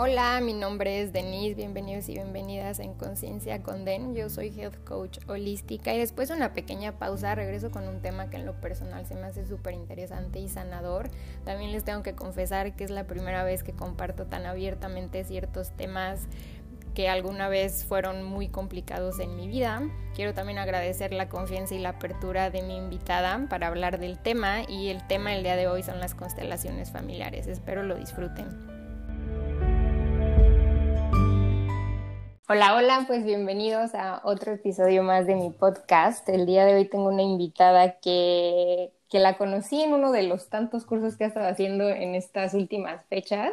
Hola, mi nombre es Denise, bienvenidos y bienvenidas en Conciencia con Den. Yo soy Health Coach holística y después de una pequeña pausa regreso con un tema que en lo personal se me hace súper interesante y sanador. También les tengo que confesar que es la primera vez que comparto tan abiertamente ciertos temas que alguna vez fueron muy complicados en mi vida. Quiero también agradecer la confianza y la apertura de mi invitada para hablar del tema y el tema del día de hoy son las constelaciones familiares. Espero lo disfruten. Hola, hola, pues bienvenidos a otro episodio más de mi podcast. El día de hoy tengo una invitada que, que la conocí en uno de los tantos cursos que ha estado haciendo en estas últimas fechas.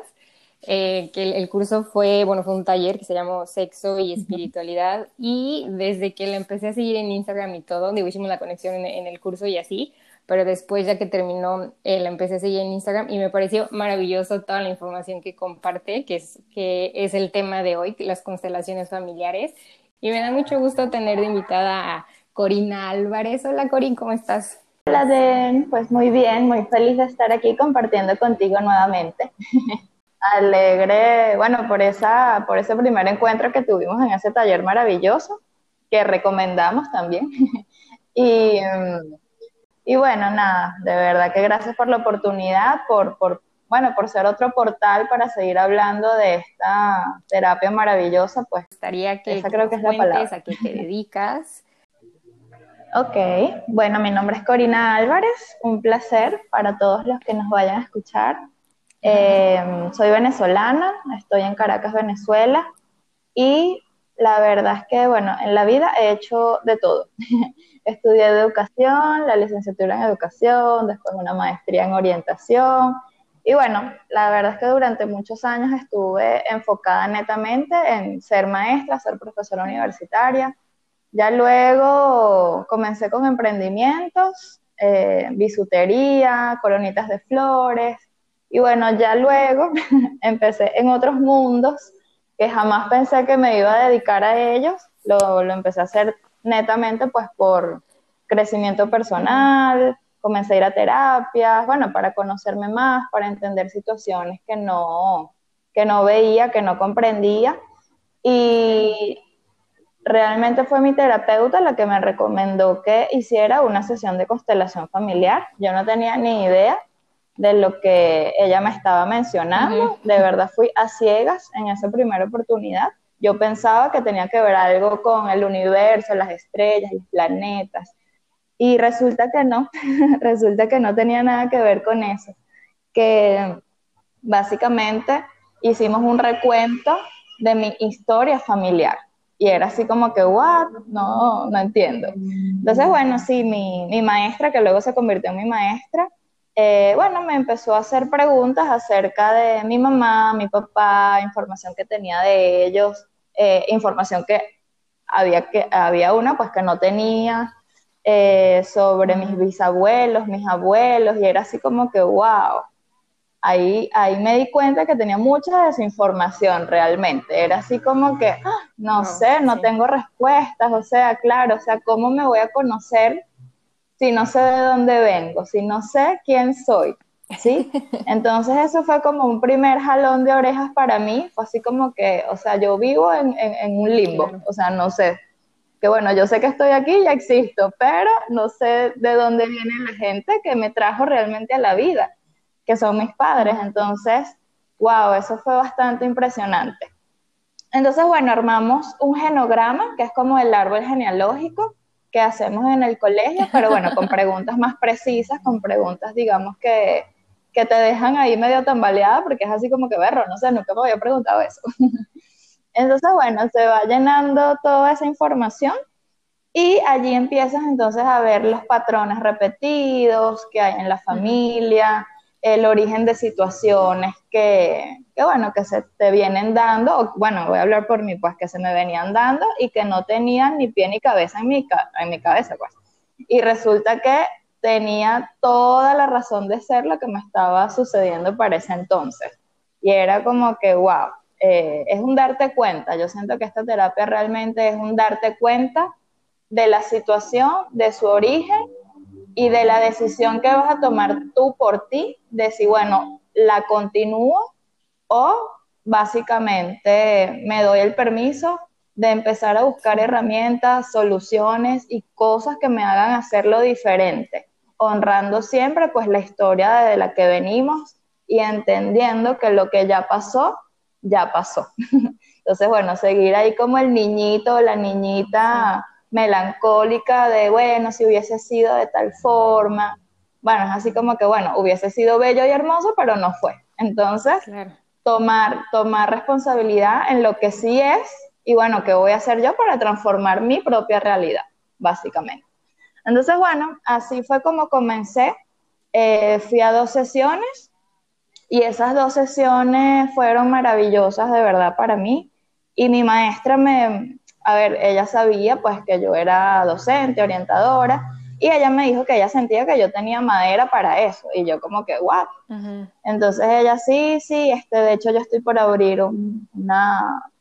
Eh, que el, curso fue, bueno, fue un taller que se llamó Sexo y Espiritualidad y desde que la empecé a seguir en Instagram y todo, digo, hicimos la conexión en el curso y así, pero después ya que terminó, eh, la empecé a seguir en Instagram y me pareció maravilloso toda la información que comparte, que es, que es el tema de hoy, las constelaciones familiares. Y me da mucho gusto tener de invitada a Corina Álvarez. Hola Corín, ¿cómo estás? Hola Den, pues muy bien, muy feliz de estar aquí compartiendo contigo nuevamente. Alegre, bueno, por, esa, por ese primer encuentro que tuvimos en ese taller maravilloso, que recomendamos también. y... Mm, y bueno, nada, de verdad que gracias por la oportunidad, por, por, bueno, por ser otro portal para seguir hablando de esta terapia maravillosa, pues. Gustaría que esa creo que es la palabra. a qué te dedicas. Ok, bueno, mi nombre es Corina Álvarez, un placer para todos los que nos vayan a escuchar. Eh, soy venezolana, estoy en Caracas, Venezuela, y la verdad es que, bueno, en la vida he hecho de todo. Estudié educación, la licenciatura en educación, después una maestría en orientación. Y bueno, la verdad es que durante muchos años estuve enfocada netamente en ser maestra, ser profesora universitaria. Ya luego comencé con emprendimientos, eh, bisutería, colonitas de flores. Y bueno, ya luego empecé en otros mundos que jamás pensé que me iba a dedicar a ellos. Lo, lo empecé a hacer netamente pues por crecimiento personal, comencé a ir a terapias, bueno, para conocerme más, para entender situaciones que no, que no veía, que no comprendía. Y realmente fue mi terapeuta la que me recomendó que hiciera una sesión de constelación familiar. Yo no tenía ni idea de lo que ella me estaba mencionando. De verdad fui a ciegas en esa primera oportunidad. Yo pensaba que tenía que ver algo con el universo, las estrellas, los planetas. Y resulta que no, resulta que no tenía nada que ver con eso. Que básicamente hicimos un recuento de mi historia familiar. Y era así como que, what? No, no entiendo. Entonces, bueno, sí, mi, mi maestra, que luego se convirtió en mi maestra, eh, bueno, me empezó a hacer preguntas acerca de mi mamá, mi papá, información que tenía de ellos, eh, información que había, que había una pues que no tenía, eh, sobre mis bisabuelos, mis abuelos, y era así como que, wow, ahí, ahí me di cuenta que tenía mucha desinformación realmente, era así como que, ah, no, sé, no tengo respuestas, o sea, claro, o sea, ¿cómo me voy a conocer si no sé de dónde vengo, si no sé quién soy? ¿Sí? Entonces eso fue como un primer jalón de orejas para mí, fue así como que, o sea, yo vivo en, en, un limbo, o sea, no sé, que bueno, yo sé que estoy aquí, ya existo, pero no sé de dónde viene la gente que me trajo realmente a la vida, que son mis padres, entonces, wow, eso fue bastante impresionante. Entonces, bueno, armamos un genograma, que es como el árbol genealógico, que hacemos en el colegio, pero bueno, con preguntas más precisas, con preguntas, digamos, que, que te dejan ahí medio tambaleada, porque es así como que, berro, no sé, nunca me había preguntado eso. Entonces, bueno, se va llenando toda esa información y allí empiezas entonces a ver los patrones repetidos que hay en la familia, el origen de situaciones que, que, bueno, que se te vienen dando, o bueno, voy a hablar por mí, pues que se me venían dando y que no tenían ni pie ni cabeza en mi, en mi cabeza, pues. Y resulta que tenía toda la razón de ser lo que me estaba sucediendo para ese entonces. Y era como que, wow, eh, es un darte cuenta. Yo siento que esta terapia realmente es un darte cuenta de la situación, de su origen y de la decisión que vas a tomar tú por ti, de si, bueno, la continúo o básicamente me doy el permiso de empezar a buscar herramientas, soluciones y cosas que me hagan hacerlo diferente, honrando siempre pues la historia de la que venimos y entendiendo que lo que ya pasó, ya pasó. Entonces, bueno, seguir ahí como el niñito, la niñita melancólica de, bueno, si hubiese sido de tal forma. Bueno, es así como que, bueno, hubiese sido bello y hermoso, pero no fue. Entonces, tomar, tomar responsabilidad en lo que sí es y bueno, ¿qué voy a hacer yo para transformar mi propia realidad, básicamente? Entonces, bueno, así fue como comencé. Eh, fui a dos sesiones y esas dos sesiones fueron maravillosas de verdad para mí. Y mi maestra me, a ver, ella sabía pues que yo era docente, orientadora, y ella me dijo que ella sentía que yo tenía madera para eso, y yo como que, what? Entonces ella, sí, sí, este, de hecho yo estoy por abrir una,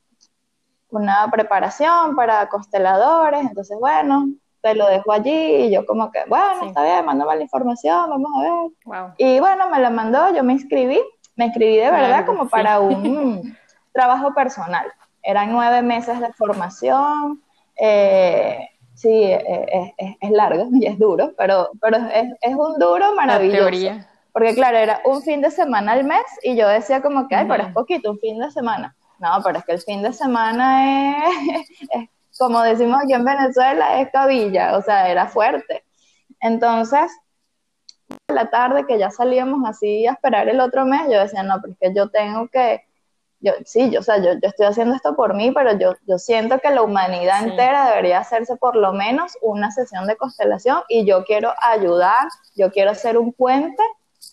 una preparación para consteladores, entonces bueno, te lo dejo allí y yo como que, bueno, está bien, mándame la información, vamos a ver. Y bueno, me la mandó, yo me inscribí, me inscribí de verdad como para un trabajo personal. Eran nueve meses de formación, eh, sí, eh, es, largo y es duro, pero, pero es, un duro maravilloso. Porque claro, era un fin de semana al mes y yo decía como que, ay, pero es poquito, un fin de semana. No, pero es que el fin de semana es, como decimos aquí en Venezuela, es cabilla, o sea, era fuerte. Entonces, la tarde que ya salíamos así a esperar el otro mes, yo decía, no, pero es que yo tengo que, yo, sí, yo, o sea, yo, estoy haciendo esto por mí, pero yo, yo siento que la humanidad entera debería hacerse por lo menos una sesión de constelación y yo quiero ayudar, yo quiero ser un puente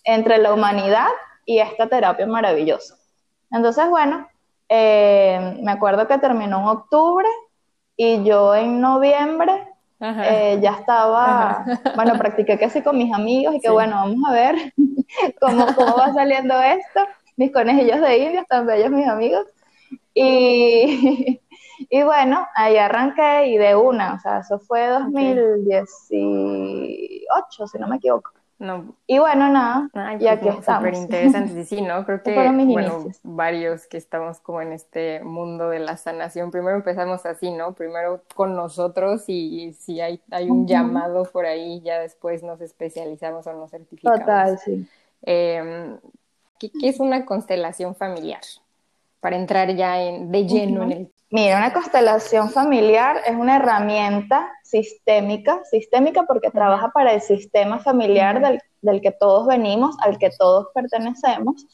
entre la humanidad y esta terapia maravillosa. Entonces, bueno, eh, me acuerdo que terminó en octubre y yo en noviembre eh, ya estaba, bueno, practiqué casi con mis amigos y que bueno, vamos a ver cómo, cómo va saliendo esto. Mis conejillos de India, tan bellos mis amigos. Y, y bueno, ahí arranqué y de una, o sea, eso fue 2018, si no me equivoco. No. Y bueno, nada, y pues aquí estamos. Súper interesante, sí, ¿no? Creo que, bueno, varios que estamos como en este mundo de la sanación, primero empezamos así, ¿no? Primero con nosotros y si hay, hay un llamado por ahí, ya después nos especializamos o nos certificamos. Total, sí. Em, ¿qué, es una constelación familiar? Para entrar ya en, de lleno en el Mira, una constelación familiar es una herramienta sistémica, sistémica porque trabaja para el sistema familiar del, que todos venimos, al que todos pertenecemos,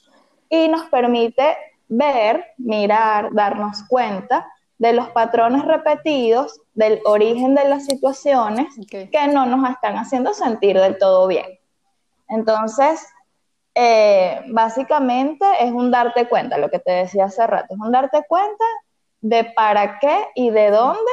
y nos permite ver, mirar, darnos cuenta de los patrones repetidos, del origen de las situaciones que no nos están haciendo sentir del todo bien. Entonces, eh, básicamente es un darte cuenta, lo que te decía hace rato, es un darte cuenta de para qué y de dónde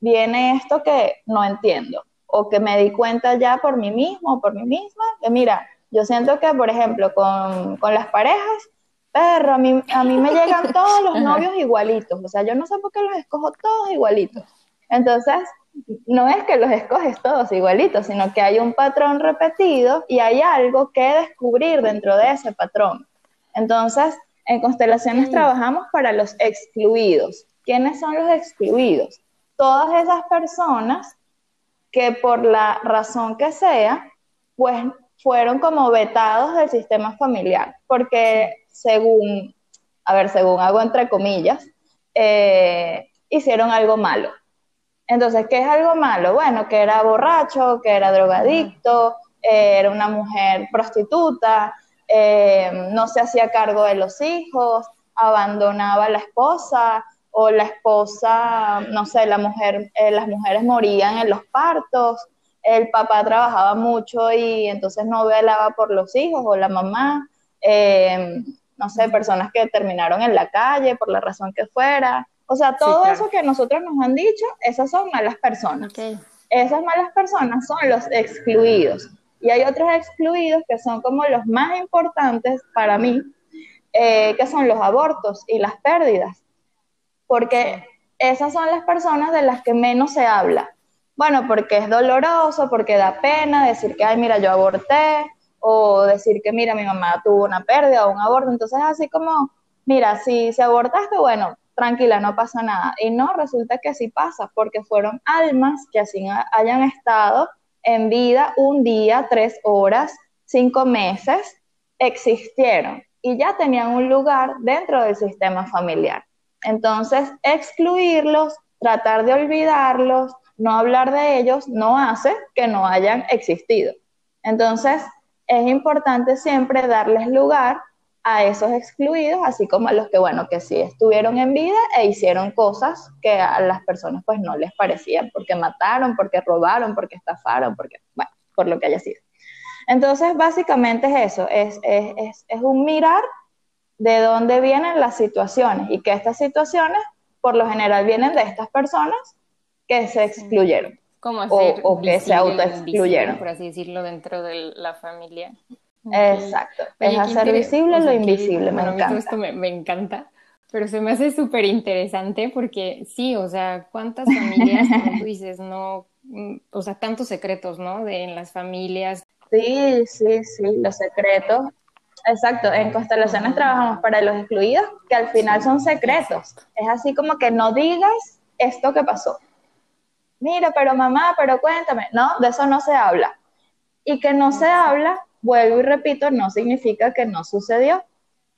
viene esto que no entiendo o que me di cuenta ya por mí mismo o por mí misma, que mira, yo siento que, por ejemplo, con, las parejas, perro, a mí, a mí me llegan todos los novios igualitos, o sea, yo no sé por qué los escojo todos igualitos. Entonces, no es que los escoges todos igualitos, sino que hay un patrón repetido y hay algo que descubrir dentro de ese patrón. Entonces, en constelaciones trabajamos para los excluidos. ¿Quiénes son los excluidos? Todas esas personas que por la razón que sea, pues fueron como vetados del sistema familiar, porque según, a ver, según hago entre comillas, eh, hicieron algo malo. Entonces, ¿qué es algo malo? Bueno, que era borracho, que era drogadicto, eh, era una mujer prostituta, eh, no se hacía cargo de los hijos, abandonaba a la esposa o la esposa, no sé, la mujer, eh, las mujeres morían en los partos, el papá trabajaba mucho y entonces no velaba por los hijos o la mamá, eh, no sé, personas que terminaron en la calle por la razón que fuera. O sea, todo eso que nosotros nos han dicho, esas son malas personas. Esas malas personas son los excluidos. Y hay otros excluidos que son como los más importantes para mí, eh, que son los abortos y las pérdidas, porque esas son las personas de las que menos se habla. Bueno, porque es doloroso, porque da pena decir que, ay, mira, yo aborté, o decir que, mira, mi mamá tuvo una pérdida o un aborto. Entonces, así como mira, si se abortaste, bueno, tranquila, no pasa nada. Y no, resulta que sí pasa, porque fueron almas que así hayan estado en vida un día, tres horas, cinco meses, existieron y ya tenían un lugar dentro del sistema familiar. Entonces, excluirlos, tratar de olvidarlos, no hablar de ellos, no hace que no hayan existido. Entonces, es importante siempre darles lugar a esos excluidos, así como a los que, bueno, que sí estuvieron en vida e hicieron cosas que a las personas pues no les parecían, porque mataron, porque robaron, porque estafaron, porque, bueno, por lo que haya sido. Entonces, básicamente es eso, es, es, es, un mirar de dónde vienen las situaciones y que estas situaciones, por lo general, vienen de estas personas que se excluyeron. Como hacer o, que se autoexcluyeron. Por así decirlo, dentro de la familia. Exacto. es hacer visible lo invisible. me encanta. esto me, me, encanta, pero se me hace súper interesante porque sí, o sea, cuántas familias, como tú dices, no, mm, o sea, tantos secretos, ¿no? De en las familias. Sí, sí, sí, los secretos. Exacto, en constelaciones trabajamos para los excluidos, que al final son secretos. Es así como que no digas esto que pasó. Mira, pero mamá, pero cuéntame. No, de eso no se habla. Y que no se habla vuelvo y repito, no significa que no sucedió.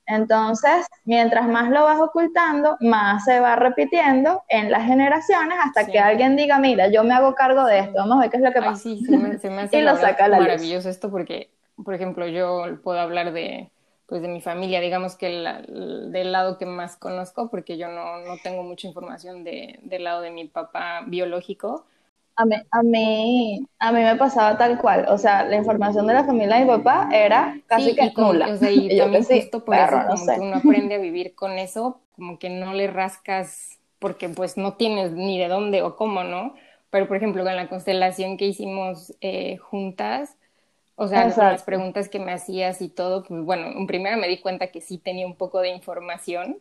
Entonces, mientras más lo vas ocultando, más se va repitiendo en las generaciones hasta que alguien diga, mira, yo me hago cargo de esto, vamos a ver qué es lo que pasa. sí, se me, hace y lo saca la maravilloso esto porque, por ejemplo, yo puedo hablar de, pues, de mi familia, digamos que del lado que más conozco, porque yo no, no tengo mucha información de, del lado de mi papá biológico, a mí, a mí, a mí me pasaba tal cual, o sea, la información de la familia de mi papá era casi que nula. O sea, y, también justo por eso, como que uno aprende a vivir con eso, como que no le rascas porque pues no tienes ni de dónde o cómo, ¿no? Pero por ejemplo, con la constelación que hicimos eh, juntas, o sea, las preguntas que me hacías y todo, bueno, en primera me di cuenta que sí tenía un poco de información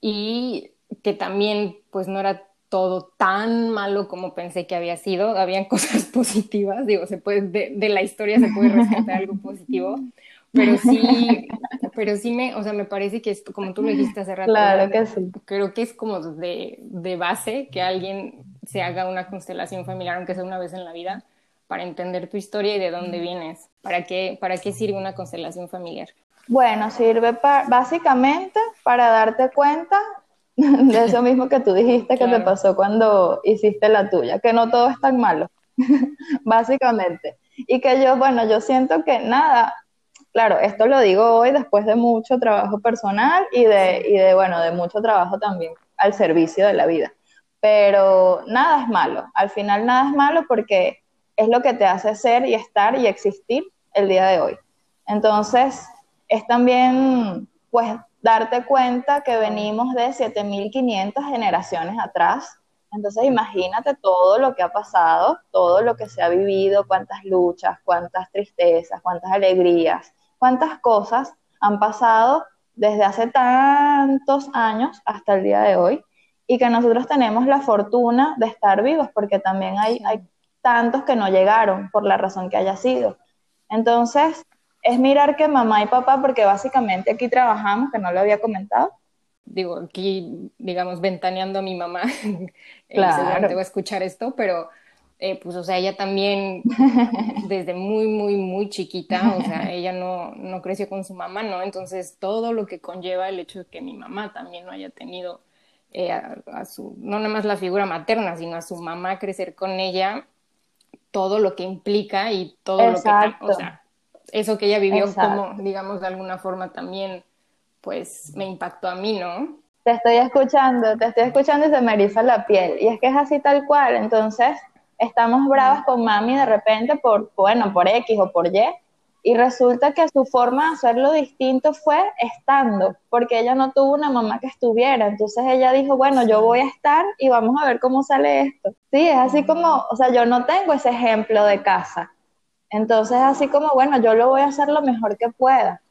y que también pues no era todo tan malo como pensé que había sido. Habían cosas positivas, digo, se puede, de, la historia se puede rescatar algo positivo, pero sí, pero sí me, o sea, me parece que esto, como tú lo dijiste hace rato, claro que sí. creo que es como de, de base que alguien se haga una constelación familiar, aunque sea una vez en la vida, para entender tu historia y de dónde vienes. ¿Para qué, para qué sirve una constelación familiar? Bueno, sirve básicamente para darte cuenta de eso mismo que tú dijiste que te pasó cuando hiciste la tuya, que no todo es tan malo, básicamente. Y que yo, bueno, yo siento que nada, claro, esto lo digo hoy después de mucho trabajo personal y de, y de, bueno, de mucho trabajo también al servicio de la vida. Pero nada es malo, al final nada es malo porque es lo que te hace ser y estar y existir el día de hoy. Entonces, es también, pues, darte cuenta que venimos de 7.500 generaciones atrás. Entonces imagínate todo lo que ha pasado, todo lo que se ha vivido, cuántas luchas, cuántas tristezas, cuántas alegrías, cuántas cosas han pasado desde hace tantos años hasta el día de hoy y que nosotros tenemos la fortuna de estar vivos porque también hay, hay tantos que no llegaron por la razón que haya sido. Entonces, es mirar que mamá y papá, porque básicamente aquí trabajamos, que no lo había comentado. Digo, aquí, digamos, ventaneando a mi mamá, claro. te voy a escuchar esto, pero eh, pues, o sea, ella también desde muy, muy, muy chiquita, o sea, ella no, no creció con su mamá, ¿no? Entonces, todo lo que conlleva el hecho de que mi mamá también no haya tenido eh, a, su, no nada más la figura materna, sino a su mamá crecer con ella, todo lo que implica y todo lo que, o sea, eso que ella vivió como, digamos, de alguna forma también, pues me impactó a mí, ¿no? Te estoy escuchando, te estoy escuchando y se me eriza la piel. Y es que es así tal cual. Entonces, estamos bravas con mami de repente por, bueno, por X o por Y. Y resulta que su forma de hacerlo distinto fue estando, porque ella no tuvo una mamá que estuviera. Entonces ella dijo, bueno, yo voy a estar y vamos a ver cómo sale esto. Sí, es así como, o sea, yo no tengo ese ejemplo de casa. Entonces, así como, bueno, yo lo voy a hacer lo mejor que pueda.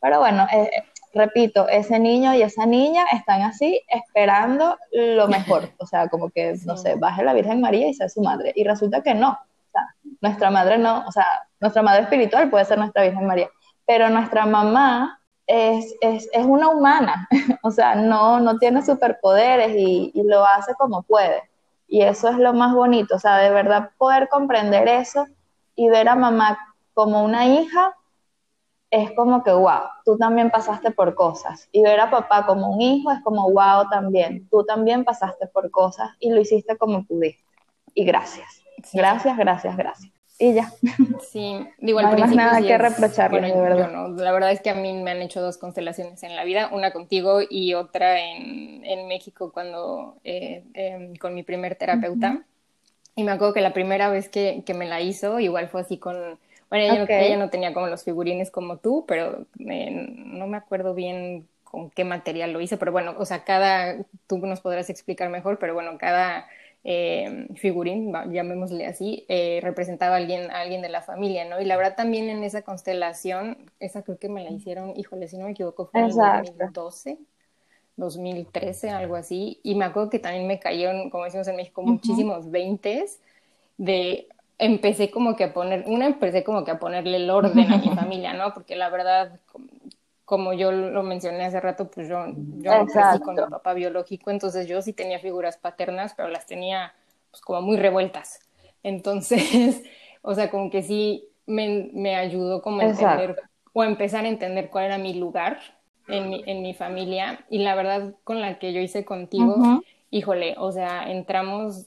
Pero bueno, eh, eh, repito, ese niño y esa niña están así esperando lo mejor. O sea, como que, no sé, baje la Virgen María y sea su madre. Y resulta que no. Nuestra madre no, o sea, nuestra madre espiritual puede ser nuestra Virgen María. Pero nuestra mamá es, es, es una humana, o sea, no, no tiene superpoderes y, y lo hace como puede. Y eso es lo más bonito, o sea, de verdad poder comprender eso y ver a mamá como una hija es como que, wow, tú también pasaste por cosas. Y ver a papá como un hijo es como, wow, también, tú también pasaste por cosas y lo hiciste como pudiste. Y gracias. Gracias, gracias, gracias. Y ya. Sí, digo, al no hay más nada sí que reprocharle, bueno, de verdad. no. La verdad es que a mí me han hecho dos constelaciones en la vida, una contigo y otra en, en México cuando eh, em, con mi primer terapeuta. Y me acuerdo que la primera vez que, que me la hizo, igual fue así con, bueno, ella, no- Ok. ella no tenía como los figurines como tú, pero eh, no me acuerdo bien con qué material lo hice, pero bueno, o sea, cada, tú nos podrás explicar mejor, pero bueno, cada eh, figurín, llamémosle así, eh, representaba a alguien, a alguien de la familia, ¿no? Y la verdad también en esa constelación, esa creo que me la hicieron, híjole, si no me equivoco, fue en el Exacto. 2012. 2013, algo así, y me acuerdo que también me cayeron, como decimos en México, muchísimos veintes de empecé como que a poner, una empecé como que a ponerle el orden a mi familia, ¿no? Porque la verdad, como yo lo mencioné hace rato, pues yo, yo no crecí con mi papá biológico, entonces yo sí tenía figuras paternas, pero las tenía pues como muy revueltas. Entonces, o sea, como que sí me, me ayudó como a Exacto. entender o a empezar a entender cuál era mi lugar en mi, en mi familia y la verdad con la que yo hice contigo, híjole, o sea, entramos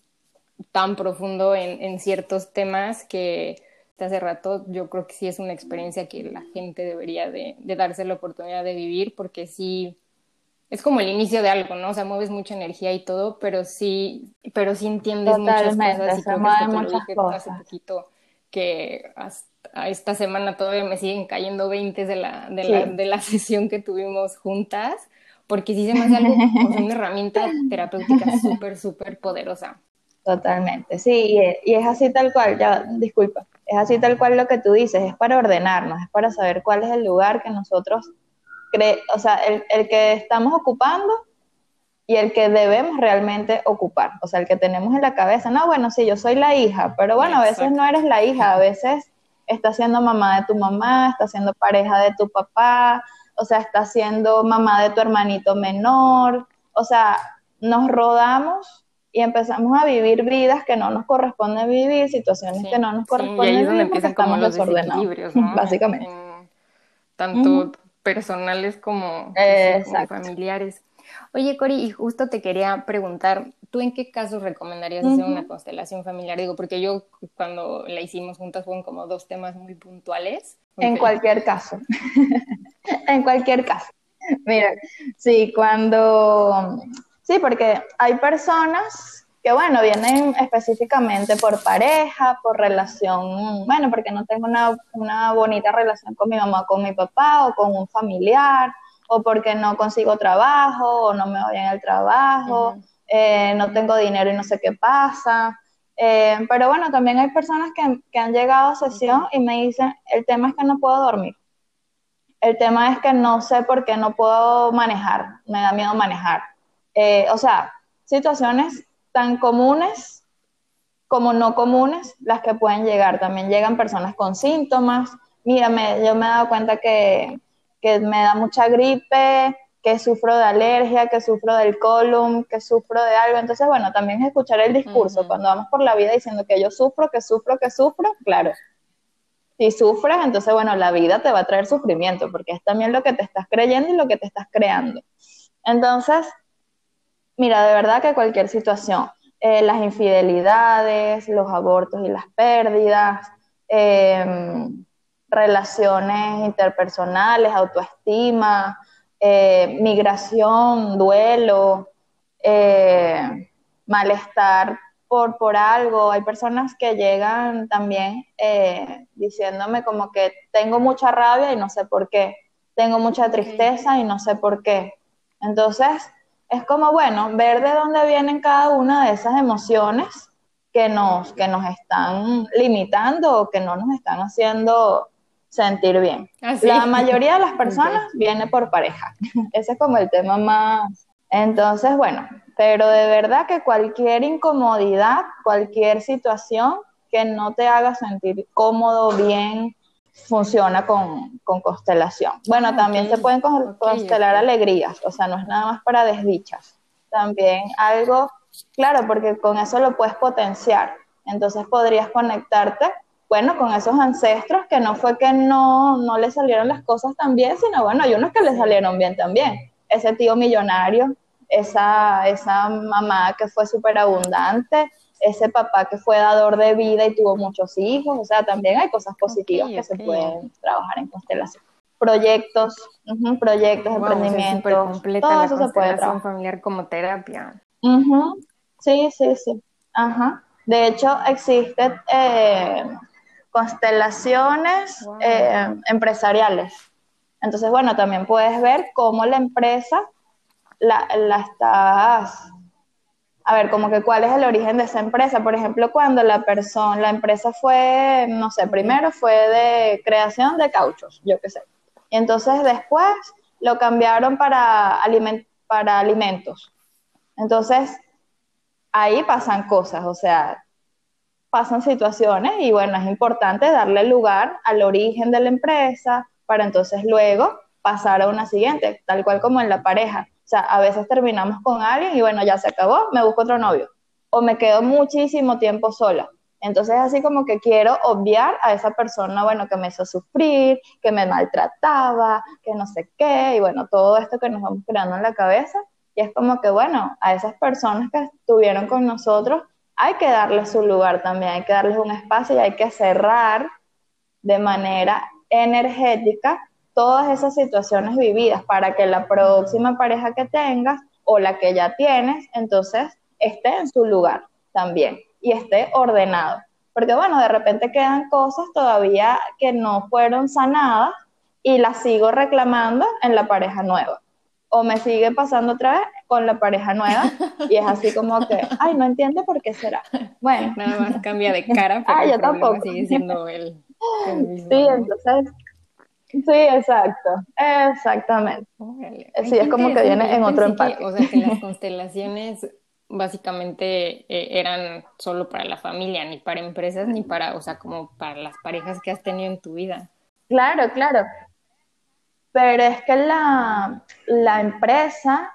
tan profundo en, en ciertos temas que hace rato yo creo que sí es una experiencia que la gente debería de, de darse la oportunidad de vivir porque sí es como el inicio de algo, ¿no? O sea, mueves mucha energía y todo, pero sí, pero sí entiendes muchas cosas y creo que te lo dije hace poquito que hasta esta semana todavía me siguen cayendo 20 de la, de Sí. la, de la sesión que tuvimos juntas, porque sí se me hace algo, o sea, una herramienta terapéutica súper, súper poderosa. Totalmente, sí, y es, y es así tal cual, ya, disculpa, es así tal cual lo que tú dices, es para ordenarnos, es para saber cuál es el lugar que nosotros, cre o sea, el, el que estamos ocupando y el que debemos realmente ocupar, o sea, el que tenemos en la cabeza, no, bueno, sí, yo soy la hija, pero bueno, a veces no eres la hija, a veces estás siendo mamá de tu mamá, estás siendo pareja de tu papá, o sea, estás siendo mamá de tu hermanito menor, o sea, nos rodamos y empezamos a vivir vidas que no nos corresponde vivir, situaciones Sí, que no nos sí, y corresponden ahí es donde vivir empiezan como los desequilibrios, ¿no? básicamente. En- tanto personales como, familiares. Oye, Cori, y justo te quería preguntar, ¿tú en qué casos recomendarías hacer una constelación familiar? Digo, porque yo cuando la hicimos juntas fueron como dos temas muy puntuales. En cualquier caso. en cualquier caso. Mira, sí, cuando... Sí, porque hay personas que, bueno, vienen específicamente por pareja, por relación, bueno, porque no tengo una, una bonita relación con mi mamá con mi papá o con un familiar, o porque no consigo trabajo o no me voy en el trabajo, eh, no tengo dinero y no sé qué pasa. Eh, pero bueno, también hay personas que, que han llegado a sesión y me dicen, el tema es que no puedo dormir. El tema es que no sé por qué no puedo manejar, me da miedo manejar. Eh, o sea, situaciones tan comunes como no comunes las que pueden llegar. También llegan personas con síntomas. Mira, me- yo me he dado cuenta que, que me da mucha gripe, que sufro de alergia, que sufro del colon, que sufro de algo. Entonces, bueno, también es escuchar el discurso. Cuando vamos por la vida diciendo que yo sufro, que sufro, que sufro, claro. Si sufres, entonces, bueno, la vida te va a traer sufrimiento, porque es también lo que te estás creyendo y lo que te estás creando. Entonces, Mira, de verdad que cualquier situación, eh, las infidelidades, los abortos y las pérdidas, eh, relaciones interpersonales, autoestima, eh, migración, duelo, eh, malestar por, por algo. Hay personas que llegan también eh, diciéndome como que tengo mucha rabia y no sé por qué, tengo mucha tristeza y no sé por qué. Entonces, es como, bueno, ver de dónde vienen cada una de esas emociones que nos, que nos están limitando o que no nos están haciendo sentir bien. Ah, ¿sí? La mayoría de las personas viene por pareja. Ese es como el tema más. Entonces, bueno, pero de verdad que cualquier incomodidad, cualquier situación que no te haga sentir cómodo, bien, funciona con, constelación. Bueno, ah, también se pueden constelar alegrías, o sea, no es nada más para desdichas. También algo, claro, porque con eso lo puedes potenciar. Entonces podrías conectarte, bueno, con esos ancestros que no fue que no, no le salieron las cosas tan bien, sino bueno, hay unos que le salieron bien también. Ese tío millonario, esa, esa mamá que fue súper abundante, ese papá que fue dador de vida y tuvo muchos hijos, o sea, también hay cosas positivas que se pueden trabajar en constelación. Proyectos, proyectos, emprendimientos, todo eso se puede trabajar. familiar como terapia. Sí, sí, sí. Ajá. De hecho, existen eh, constelaciones eh, empresariales. Entonces, bueno, también puedes ver cómo la empresa la, la estás a ver, como que cuál es el origen de esa empresa. Por ejemplo, cuando la persona, la empresa fue, no sé, primero fue de creación de cauchos, yo qué sé. Y entonces después lo cambiaron para, para alimentos. Entonces, ahí pasan cosas, o sea, pasan situaciones y bueno, es importante darle lugar al origen de la empresa para entonces luego pasar a una siguiente, tal cual como en la pareja o sea, a veces terminamos con alguien y bueno, ya se acabó, me busco otro novio. O me quedo muchísimo tiempo sola. Entonces, así como que quiero obviar a esa persona, bueno, que me hizo sufrir, que me maltrataba, que no sé qué, y bueno, todo esto que nos vamos creando en la cabeza. Y es como que, bueno, a esas personas que estuvieron con nosotros, hay que darles su lugar también, hay que darles un espacio y hay que cerrar de manera energética todas esas situaciones vividas para que la próxima pareja que tengas o la que ya tienes, entonces esté en su lugar también y esté ordenado. Porque bueno, de repente quedan cosas todavía que no fueron sanadas y las sigo reclamando en la pareja nueva. O me sigue pasando otra vez con la pareja nueva y es así como que, ay, no entiende por qué será. Bueno. Nada más cambia de cara, pero ah, yo tampoco. sigue siendo él. Sí, entonces Sí, exacto, exactamente. sí, es como que viene en otro empaque. o sea, que las constelaciones básicamente eh, eran solo para la familia, ni para empresas, ni para, o sea, como para las parejas que has tenido en tu vida. Claro, claro. Pero es que la, la empresa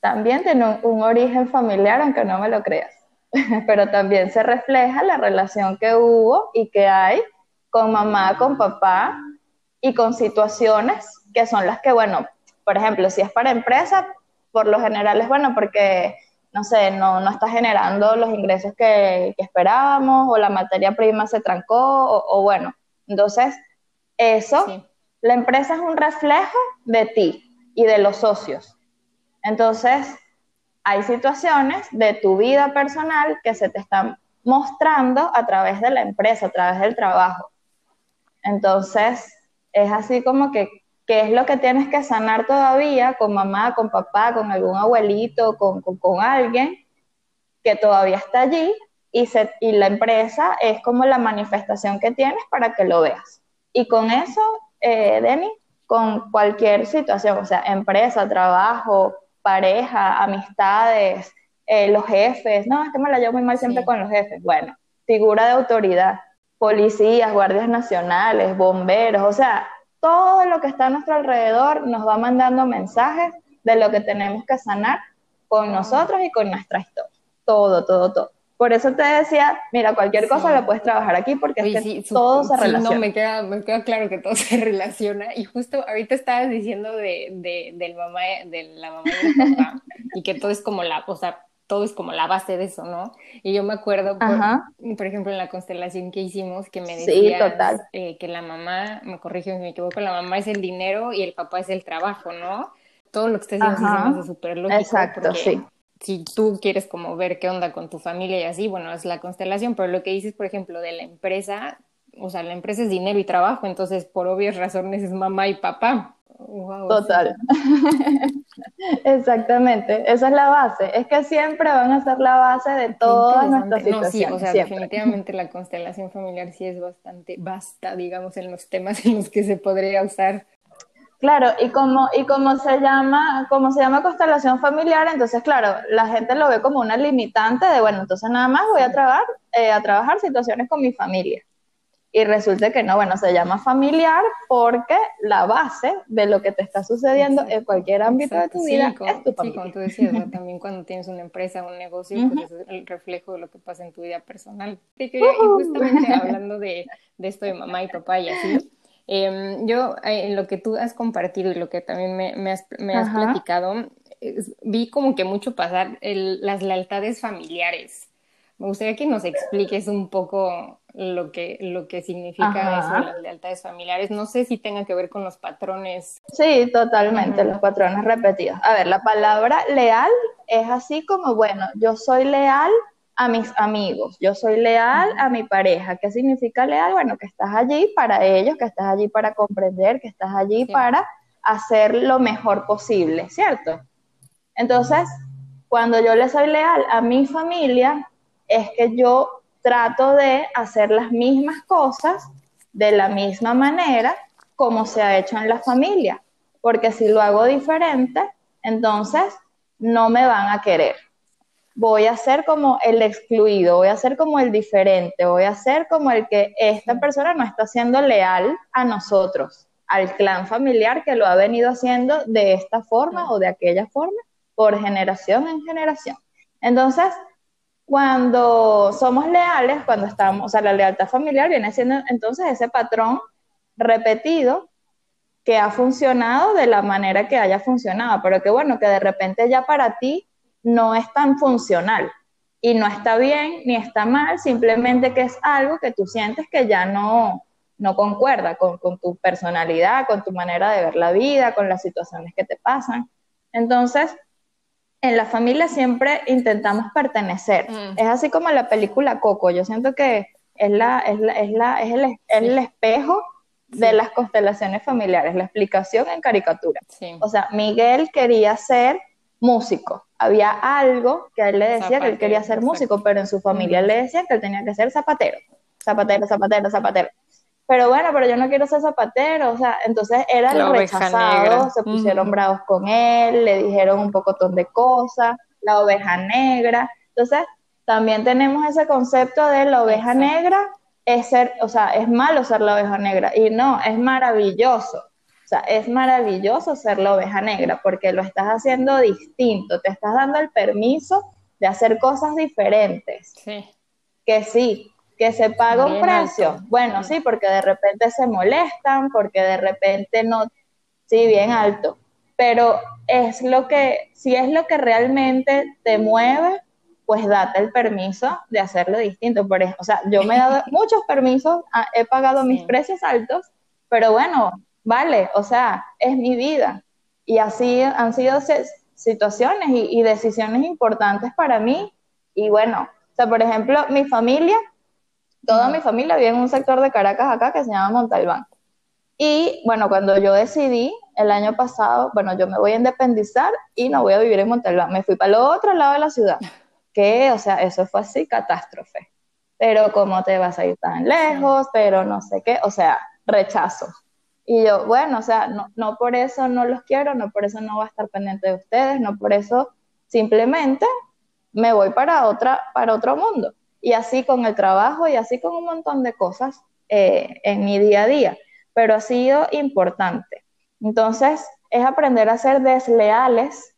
también tiene un origen familiar, aunque no me lo creas. Pero también se refleja la relación que hubo y que hay con mamá, con papá, y con situaciones que son las que, bueno, por ejemplo, si es para empresa, por lo general es bueno porque, no sé, no, no está generando los ingresos que, esperábamos o la materia prima se trancó o, bueno, entonces eso, la empresa es un reflejo de ti y de los socios. Entonces, hay situaciones de tu vida personal que se te están mostrando a través de la empresa, a través del trabajo. Entonces, es así como que, ¿qué es lo que tienes que sanar todavía con mamá, con papá, con algún abuelito, con, con, alguien que todavía está allí? Y, se, y la empresa es como la manifestación que tienes para que lo veas. Y con eso, eh, Denny, con cualquier situación, o sea, empresa, trabajo, pareja, amistades, eh, los jefes, no, es que me la llevo muy mal siempre con los jefes. Bueno, figura de autoridad policías, guardias nacionales, bomberos, o sea, todo lo que está a nuestro alrededor nos va mandando mensajes de lo que tenemos que sanar con nosotros y con nuestra historia. Todo, todo, todo. Por eso te decía, mira, cualquier cosa la puedes trabajar aquí porque es que todo se relaciona. No, me queda, me queda claro que todo se relaciona. Y justo ahorita estabas diciendo de, de, del mamá, de la mamá y del papá, y que todo es como la, o sea, todo es como la base de eso, ¿no? Y yo me acuerdo, por, ejemplo, en la constelación que hicimos, que me decías eh, que la mamá, me corrijo si me equivoco, la mamá es el dinero y el papá es el trabajo, ¿no? Todo lo que estás diciendo es súper lógico. Exacto, sí. Si tú quieres como ver qué onda con tu familia y así, bueno, es la constelación, pero lo que dices, por ejemplo, de la empresa, o sea, la empresa es dinero y trabajo, entonces por obvias razones es mamá y papá. Total. Exactamente, esa es la base. Es que siempre van a ser la base de todas nuestras situaciones. No, sí, o sea, definitivamente la constelación familiar sí es bastante basta, digamos, en los temas en los que se podría usar. Claro, y como, y como se llama, como se llama constelación familiar, entonces claro, la gente lo ve como una limitante de bueno, entonces nada más voy a trabajar, eh, a trabajar situaciones con mi familia. Y resulta que no, bueno, se llama familiar porque la base de lo que te está sucediendo en cualquier ámbito de tu vida es tu familia. Sí, como tú decías, también cuando tienes una empresa, un negocio, pues es el reflejo de lo que pasa en tu vida personal. Y justamente hablando de, de, esto de mamá y papá y así, em, yo eh, lo que tú has compartido y lo que también me, me has, me has platicado, vi como que mucho pasar el, las lealtades familiares. Me gustaría que nos expliques un poco lo que, lo que significa eso de las lealtades familiares. No sé si tenga que ver con los patrones. Sí, totalmente, los patrones repetidos. A ver, la palabra leal es así como, bueno, yo soy leal a mis amigos, yo soy leal a mi pareja. ¿Qué significa leal? Bueno, que estás allí para ellos, que estás allí para comprender, que estás allí para hacer lo mejor posible, ¿cierto? Entonces, cuando yo le soy leal a mi familia, es que yo trato de hacer las mismas cosas de la misma manera como se ha hecho en la familia, porque si lo hago diferente, entonces no me van a querer. Voy a ser como el excluido, voy a ser como el diferente, voy a ser como el que esta persona no está siendo leal a nosotros, al clan familiar que lo ha venido haciendo de esta forma o de aquella forma por generación en generación. Entonces, cuando somos leales, cuando estamos, o sea, la lealtad familiar viene siendo entonces ese patrón repetido que ha funcionado de la manera que haya funcionado, pero que bueno, que de repente ya para ti no es tan funcional y no está bien ni está mal, simplemente que es algo que tú sientes que ya no, no concuerda con, con tu personalidad, con tu manera de ver la vida, con las situaciones que te pasan. Entonces, en la familia siempre intentamos pertenecer. Mm. Es así como la película Coco. Yo siento que es, la, es, la, es, la, es, el, el, espejo de las constelaciones familiares, la explicación en caricatura. O sea, Miguel quería ser músico. Había algo que a él le decía que él quería ser músico, pero en su familia le decía que él tenía que ser zapatero. Zapatero, zapatero, zapatero pero bueno, pero yo no quiero ser zapatero, o sea, entonces era el rechazado, se pusieron bravos con él, le dijeron un pocotón de cosas, la oveja negra, entonces también tenemos ese concepto de la oveja negra es ser, o sea, es malo ser la oveja negra, y no, es maravilloso, o sea, es maravilloso ser la oveja negra, porque lo estás haciendo distinto, te estás dando el permiso de hacer cosas diferentes. Sí. Que sí, que se paga un precio. Bueno, sí, porque de repente se molestan, porque de repente no, sí, bien alto, pero es lo que, si es lo que realmente te mueve, pues date el permiso de hacerlo distinto. Por ejemplo, o sea, yo me he dado muchos permisos, ah, he pagado mis precios altos, pero bueno, vale, o sea, es mi vida. Y así han sido situaciones y, y decisiones importantes para mí. Y bueno, o sea, por ejemplo, mi familia Toda mi familia vive en un sector de Caracas acá que se llama Montalbán. Y bueno, cuando yo decidí el año pasado, bueno, yo me voy a independizar y no voy a vivir en Montalbán, me fui para el otro lado de la ciudad. Que, o sea, eso fue así, catástrofe. Pero cómo te vas a ir tan lejos, pero no sé qué, o sea, rechazo. Y yo, bueno, o sea, no, no por eso no los quiero, no por eso no voy a estar pendiente de ustedes, no por eso simplemente me voy para, otra, para otro mundo y así con el trabajo y así con un montón de cosas eh, en mi día a día, pero ha sido importante. Entonces, es aprender a ser desleales,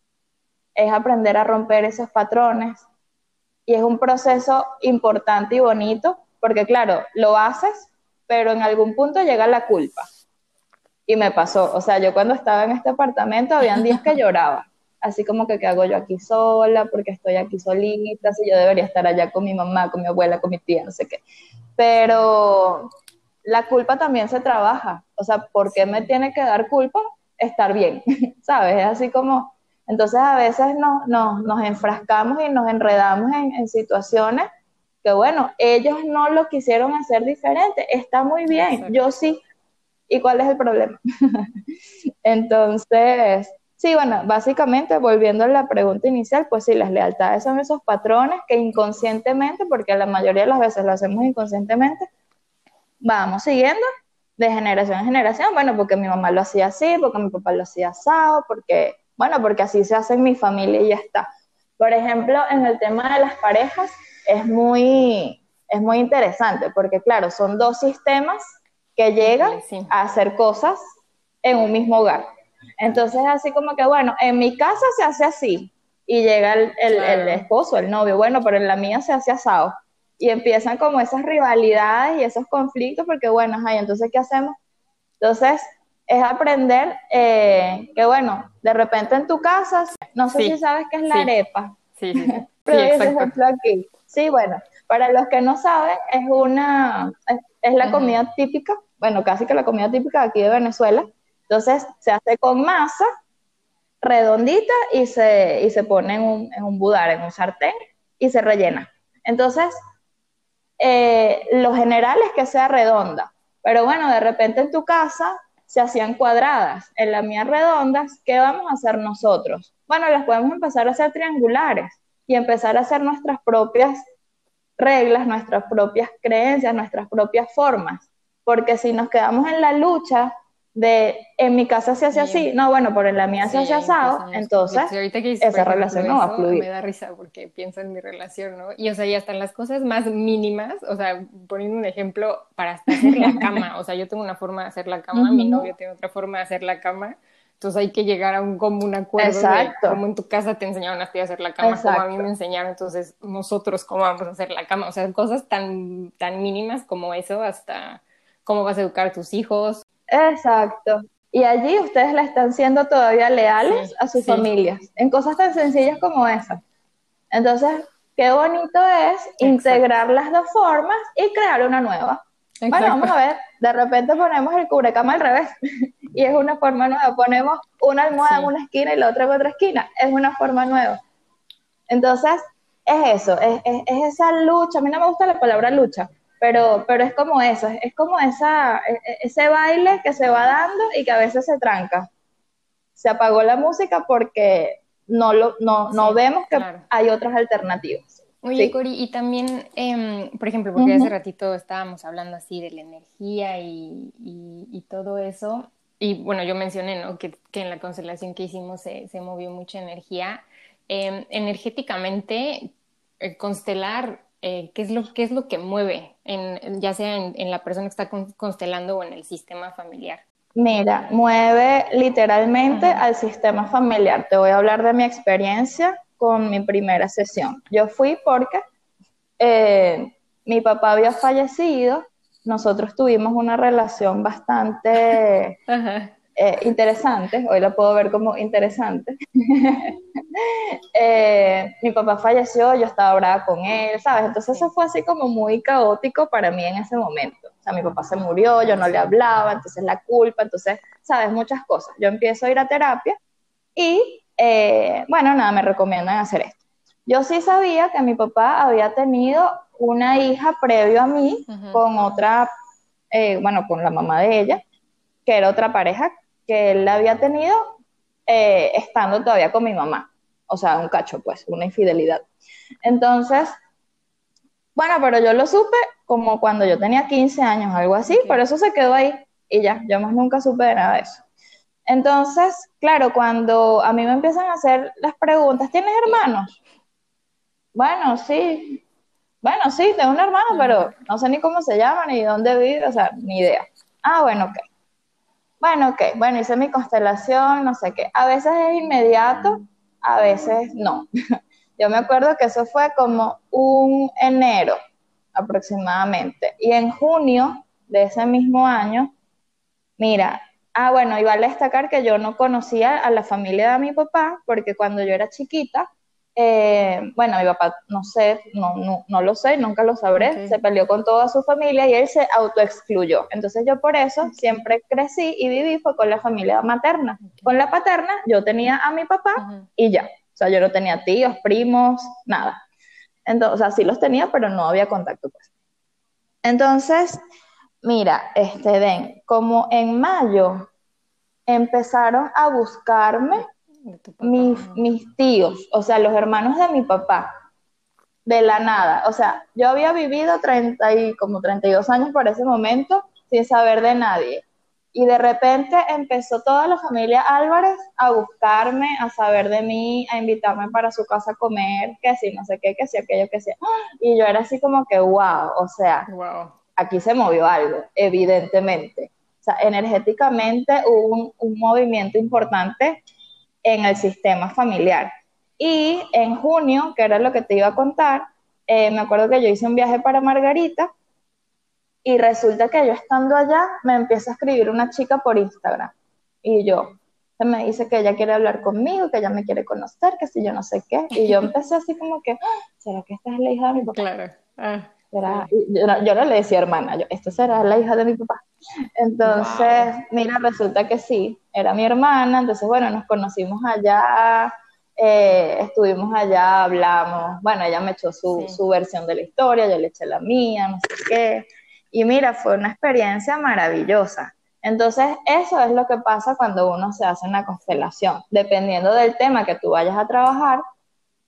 es aprender a romper esos patrones y es un proceso importante y bonito porque claro, lo haces, pero en algún punto llega la culpa. Y me pasó, o sea, yo cuando estaba en este apartamento habían días que lloraba así como que qué hago yo aquí sola, porque estoy aquí solita, si yo debería estar allá con mi mamá, con mi abuela, con mi tía, no sé qué. Pero la culpa también se trabaja, o sea, ¿por qué me tiene que dar culpa estar bien? ¿Sabes? Es así como, entonces a veces no, nos enfrascamos y nos enredamos en, situaciones que, bueno, ellos no lo quisieron hacer diferente, está muy bien, yo sí. ¿Y cuál es el problema? entonces, Sí, bueno, básicamente volviendo a la pregunta inicial, pues sí, las lealtades son esos patrones que inconscientemente, porque la mayoría de las veces lo hacemos inconscientemente, vamos siguiendo de generación en generación, bueno, porque mi mamá lo hacía así, porque mi papá lo hacía asado, porque, bueno, porque así se hace en mi familia y ya está. Por ejemplo, en el tema de las parejas, es muy, es muy interesante porque, claro, son dos sistemas que llegan a hacer cosas en un mismo hogar. Entonces, así como que, bueno, en mi casa se hace así y llega el, el, esposo, el novio, bueno, pero en la mía se hace asado. Y empiezan como esas rivalidades y esos conflictos porque, bueno, ay, entonces, ¿qué hacemos? Entonces, es aprender eh, que, bueno, de repente en tu casa, no sé si sabes qué es la arepa. Sí, sí, sí. Pero ese ejemplo aquí. Sí, bueno, para los que no saben, es una, es, la comida típica, bueno, casi que la comida típica aquí de Venezuela. Entonces, se hace con masa redondita y se, y se pone en un, en un budar, en un sartén, y se rellena. Entonces, eh, lo general es que sea redonda, pero bueno, de repente en tu casa se hacían cuadradas, en la mía redondas, ¿qué vamos a hacer nosotros? Bueno, las podemos empezar a hacer triangulares y empezar a hacer nuestras propias reglas, nuestras propias creencias, nuestras propias formas, porque si nos quedamos en la lucha de en mi casa se hace así, no, bueno, pero en la mía se hace asado, entonces esa relación no va a fluir. Me da risa porque pienso en mi relación, ¿no? Y o sea, ya están las cosas más mínimas, o sea, poniendo un ejemplo para hasta hacer la cama, o sea, yo tengo una forma de hacer la cama, mi novio tiene otra forma de hacer la cama, entonces hay que llegar a un común acuerdo Exacto. de como en tu casa te enseñaron a ti a hacer la cama, como a mí me enseñaron, entonces nosotros cómo vamos a hacer la cama, o sea, cosas tan, tan mínimas como eso hasta cómo vas a educar a tus hijos, Exacto. Y allí ustedes le están siendo todavía leales a sus familias, en cosas tan sencillas como esas. Entonces, qué bonito es integrar las dos formas y crear una nueva. Bueno, vamos a ver, de repente ponemos el cubrecama al revés y es una forma nueva. Ponemos una almohada en una esquina y la otra en otra esquina, es una forma nueva. Entonces, es eso, es, es esa lucha. A mí no me gusta la palabra lucha, pero, pero es como eso, es, como esa, e, e, ese baile que se va dando y que a veces se tranca. Se apagó la música porque no, lo, no, no vemos que hay otras alternativas. Oye, Cori, y también, em, por ejemplo, porque hace ratito estábamos hablando así de la energía y, y, todo eso, y bueno, yo mencioné, ¿no? Que, que en la constelación que hicimos se, se movió mucha energía. Em, energéticamente, eh, constelar eh, qué, es lo, qué es lo que mueve, en, ya sea en, la persona que está constelando o en el sistema familiar. Mira, mueve literalmente al sistema familiar. Te voy a hablar de mi experiencia con mi primera sesión. Yo fui porque eh, mi papá había fallecido, nosotros tuvimos una relación bastante eh, interesante, hoy la puedo ver como interesante. Eh, mi papá falleció, yo estaba brava con él, ¿sabes? Entonces eso fue así como muy caótico para mí en ese momento. O sea, mi papá se murió, yo no le hablaba, entonces la culpa, entonces, ¿sabes? Muchas cosas. Yo empiezo a ir a terapia y, eh, bueno, nada, me recomiendan hacer esto. Yo sí sabía que mi papá había tenido una hija previo a mí con otra, bueno, con la mamá de ella, que era otra pareja que él había tenido eh, estando todavía con mi mamá. O sea, un cacho, pues, una infidelidad. Entonces, bueno, pero yo lo supe como cuando yo tenía 15 años, algo así, por eso se quedó ahí y ya, yo más nunca supe de nada de eso. Entonces, claro, cuando a mí me empiezan a hacer las preguntas, ¿tienes hermanos? Bueno, sí. Bueno, sí, tengo un hermano, pero no sé ni cómo se llama, ni dónde vive, o sea, ni idea. Ah, bueno, ok. Bueno, ok, bueno, hice mi constelación, no sé qué. A veces es inmediato, a veces no. Yo me acuerdo que eso fue como un enero aproximadamente. Y en junio de ese mismo año, mira, ah, bueno, y vale destacar que yo no conocía a la familia de mi papá, porque cuando yo era chiquita, eh, bueno, mi papá, no sé, no, no, no, lo sé, nunca lo sabré, se peleó con toda su familia y él se autoexcluyó. Entonces yo por eso siempre crecí y viví fue con la familia materna. Con la paterna yo tenía a mi papá y ya. O sea, yo no tenía tíos, primos, nada. Entonces, o sea, sí los tenía, pero no había contacto. Pues. Entonces, mira, este, Den, como en mayo empezaron a buscarme mis, mis tíos, o sea, los hermanos de mi papá, de la nada. O sea, yo había vivido 30 y como 32 años por ese momento sin saber de nadie. Y de repente empezó toda la familia Álvarez a buscarme, a saber de mí, a invitarme para su casa a comer, que si no sé qué, que si aquello, que si. Y yo era así como que, wow, o sea, aquí se movió algo, evidentemente. O sea, energéticamente hubo un, movimiento importante en el sistema familiar. Y en junio, que era lo que te iba a contar, eh, me acuerdo que yo hice un viaje para Margarita y resulta que yo estando allá me empieza a escribir una chica por Instagram. Y yo, me dice que ella quiere hablar conmigo, que ella me quiere conocer, que si yo no sé qué. Y yo empecé así como que, ah, ¿será que esta es la hija de mi papá? Claro. Ah, yo, no, le decía hermana, yo, ¿esto será la hija de mi papá? Entonces, mira, resulta que sí, era mi hermana, entonces, bueno, nos conocimos allá, eh, estuvimos allá, hablamos, bueno, ella me echó su, su versión de la historia, yo le eché la mía, no sé qué, y mira, fue una experiencia maravillosa. Entonces, eso es lo que pasa cuando uno se hace una constelación. Dependiendo del tema que tú vayas a trabajar,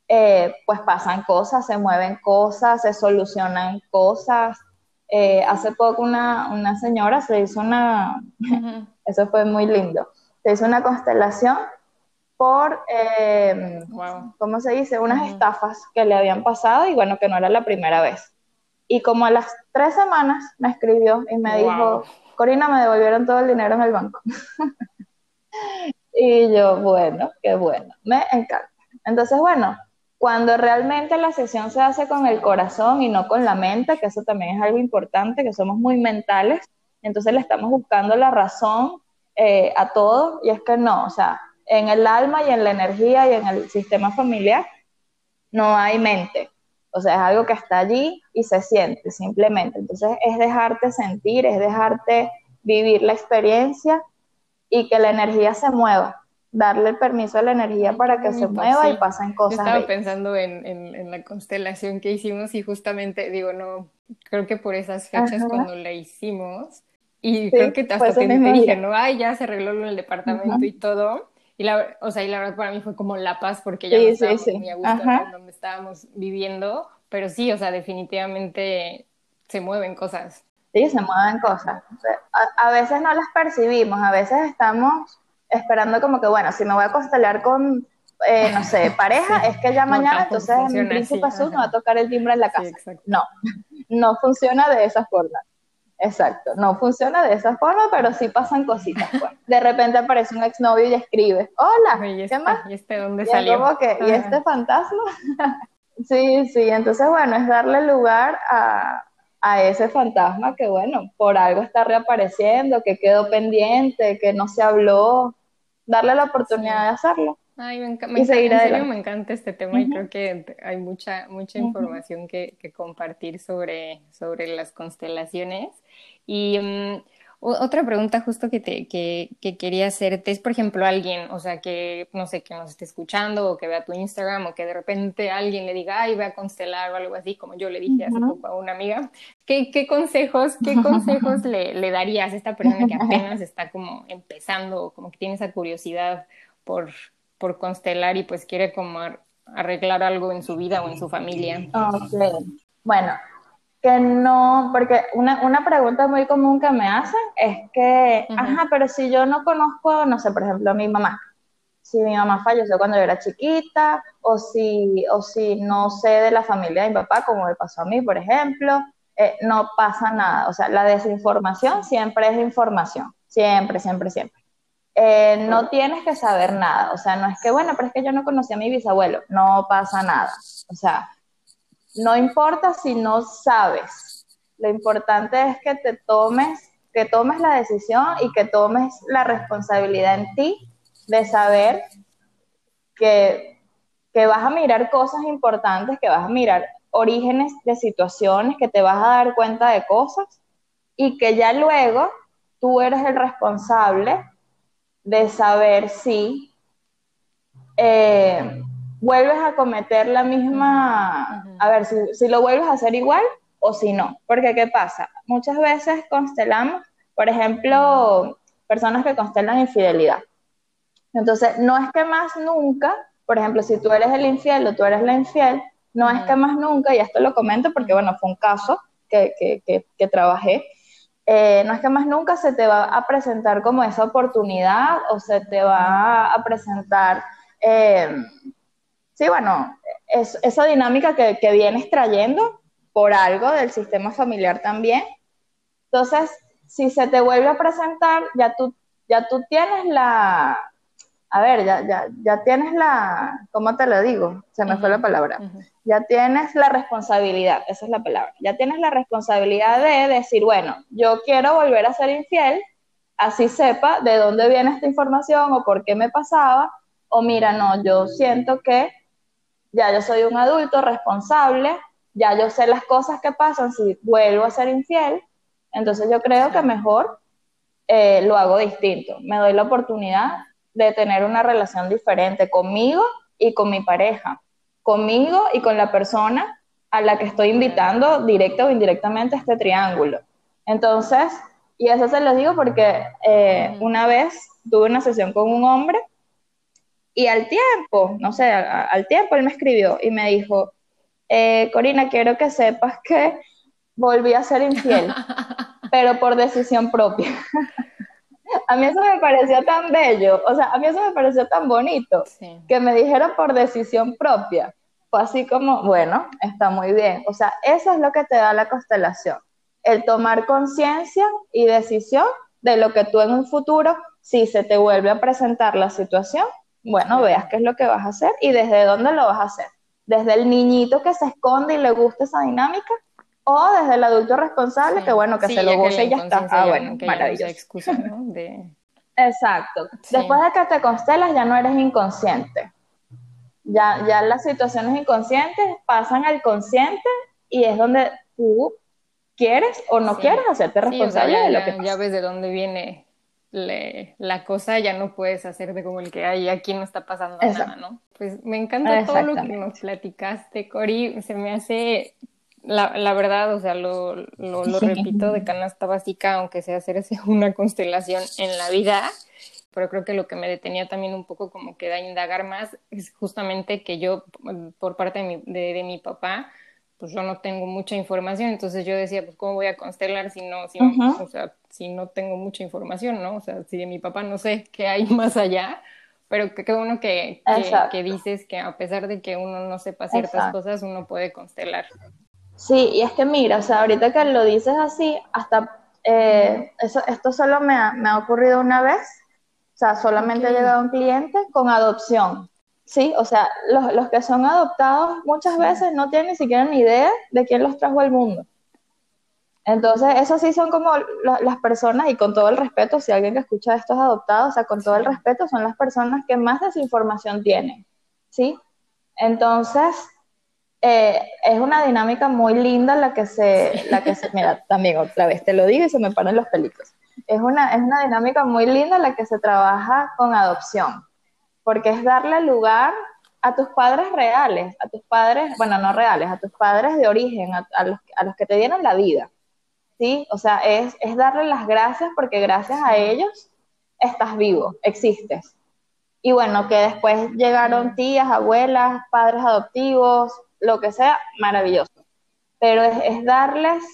eh, pues pasan cosas, se mueven cosas, se solucionan cosas. Eh, hace poco una, una, señora se hizo una, eso fue muy lindo, se hizo una constelación por, eh, ¿cómo se dice? Unas estafas que le habían pasado y bueno, que no era la primera vez. Y como a las tres semanas me escribió y me dijo, Corina, me devolvieron todo el dinero en el banco. y yo, bueno, qué bueno, me encanta. Entonces, bueno, cuando realmente la sesión se hace con el corazón y no con la mente, que eso también es algo importante, que somos muy mentales, entonces le estamos buscando la razón eh, a todo y es que no, o sea, en el alma y en la energía y en el sistema familiar no hay mente, o sea, es algo que está allí y se siente simplemente. Entonces es dejarte sentir, es dejarte vivir la experiencia y que la energía se mueva. Darle el permiso a la energía para que se mueva y pasen cosas. Yo estaba pensando en, la constelación que hicimos y justamente, digo, no, creo que por esas fechas cuando la hicimos, y creo que hasta te, dije, no, ay, ya se arregló en el departamento y todo. Y la, o sea, y la verdad para mí fue como la paz porque ya no estábamos muy a gusto donde estábamos viviendo, pero sí, o sea, definitivamente se mueven cosas. Sí, se mueven cosas. a, veces no las percibimos, a veces estamos esperando como que, bueno, si me voy a constelar con, eh, no sé, pareja, es que ya mañana entonces mi príncipe azul me va a tocar el timbre en la casa. no, no funciona de esa forma. Exacto, no funciona de esa forma, pero sí pasan cositas. Pues. De repente aparece un exnovio y escribe, hola, ¿qué este, más? ¿Y este dónde salió? ¿Y este fantasma? sí, sí, entonces bueno, es darle lugar a, a ese fantasma que bueno, por algo está reapareciendo, que quedó pendiente, que no se habló, darle la oportunidad de hacerlo. Ay, me, me, encanta, me encanta este tema y creo que hay mucha, mucha información que, que, compartir sobre, sobre las constelaciones. Y mm, otra pregunta justo que, te, que, que, quería hacerte es, por ejemplo, alguien, o sea, que no sé, que nos esté escuchando o que vea tu Instagram o que de repente alguien le diga, ay, voy a constelar o algo así, como yo le dije hace poco a una amiga. ¿Qué, qué consejos, qué consejos le, le darías a esta persona que apenas está como empezando, como que tiene esa curiosidad por por constelar y pues quiere como arreglar algo en su vida o en su familia. Ok, bueno, que no, porque una, una pregunta muy común que me hacen es que, ajá, pero si yo no conozco, no sé, por ejemplo, a mi mamá, si mi mamá falleció cuando yo era chiquita, o si, o si no sé de la familia de mi papá, como me pasó a mí, por ejemplo, eh, no pasa nada. O sea, la desinformación siempre es información, siempre, siempre, siempre. Eh, no tienes que saber nada. O sea, no es que, bueno, pero es que yo no conocí a mi bisabuelo. No pasa nada. O sea, no importa si no sabes. Lo importante es que te tomes, que tomes la decisión y que tomes la responsabilidad en ti de saber que, que vas a mirar cosas importantes, que vas a mirar orígenes de situaciones, que te vas a dar cuenta de cosas y que ya luego tú eres el responsable de saber si eh, vuelves a cometer la misma, a ver, si, lo vuelves a hacer igual o si no. Porque ¿qué pasa? Muchas veces constelamos, por ejemplo, personas que constelan infidelidad. Entonces, no es que más nunca, por ejemplo, si tú eres el infiel o tú eres la infiel, no es que más nunca, y esto lo comento porque, bueno, fue un caso que, que, que, que trabajé, eh, no es que más nunca se te va a presentar como esa oportunidad o se te va a presentar, eh, sí, bueno, esa dinámica que, que vienes trayendo por algo del sistema familiar también. Entonces, si se te vuelve a presentar, ya tú, ya tú tienes la, a ver, ya, ya, ya tienes la, ¿cómo te lo digo? Se me fue la palabra. Ya tienes la responsabilidad, esa es la palabra. Ya tienes la responsabilidad de decir, bueno, yo quiero volver a ser infiel, así sepa de dónde viene esta información o por qué me pasaba, o mira, no, yo siento que ya yo soy un adulto responsable, ya yo sé las cosas que pasan si vuelvo a ser infiel, entonces yo creo que mejor eh, lo hago distinto, me doy la oportunidad de tener una relación diferente conmigo y con mi pareja, conmigo y con la persona a la que estoy invitando directa o indirectamente a este triángulo. Entonces, y eso se lo digo porque eh, una vez tuve una sesión con un hombre y al tiempo, no sé, al tiempo él me escribió y me dijo, eh, Corina, quiero que sepas que volví a ser infiel, pero por decisión propia. a mí eso me pareció tan bello, o sea, a mí eso me pareció tan bonito, que me dijeron por decisión propia. Fue así como, bueno, está muy bien. O sea, eso es lo que te da la constelación, el tomar conciencia y decisión de lo que tú en un futuro, si se te vuelve a presentar la situación, bueno, veas qué es lo que vas a hacer y desde dónde lo vas a hacer. Desde el niñito que se esconde y le gusta esa dinámica, o desde el adulto responsable, que bueno, que se lo goce y ya está. Ah, bueno, maravilloso. Excusa, ¿no? Exacto. Después de que te constelas, ya no eres inconsciente. Ya, ya las situaciones inconscientes pasan al consciente y es donde tú quieres o no quieres hacerte responsable de lo que pasa. Ya ves de dónde viene la cosa, ya no puedes hacerte como el que hay aquí no está pasando nada, ¿no? Pues me encanta todo lo que nos platicaste, Cori. Se me hace la, la verdad, o sea, lo, lo, repito de canasta básica, aunque sea hacerse una constelación en la vida, pero creo que lo que me detenía también un poco como que da indagar más es justamente que yo, por parte de mi, de, mi papá, pues yo no tengo mucha información, entonces yo decía, pues cómo voy a constelar si no, si, o sea, si no tengo mucha información, ¿no? O sea, si de mi papá no sé qué hay más allá, pero qué bueno que, que, dices que a pesar de que uno no sepa ciertas cosas, uno puede constelar. Sí, y es que mira, o sea, ahorita que lo dices así, hasta eh, eso, esto solo me ha, me ha, ocurrido una vez, o sea, solamente ha llegado un cliente con adopción, ¿sí? O sea, los, los que son adoptados muchas veces no tienen ni siquiera ni idea de quién los trajo al mundo. Entonces, eso sí son como las personas, y con todo el respeto, si alguien que escucha esto es adoptado, o sea, con todo el respeto, son las personas que más desinformación tienen, ¿sí? Entonces, eh, es una dinámica muy linda la que se, la que se, mira, también otra vez te lo digo y se me paran los pelicos. Es una, es una dinámica muy linda la que se trabaja con adopción, porque es darle lugar a tus padres reales, a tus padres, bueno, no reales, a tus padres de origen, a, los, a los, que te dieron la vida, ¿sí? O sea, es, es darle las gracias porque gracias a ellos estás vivo, existes. Y bueno, que después llegaron tías, abuelas, padres adoptivos, lo que sea, maravilloso. Pero es, darles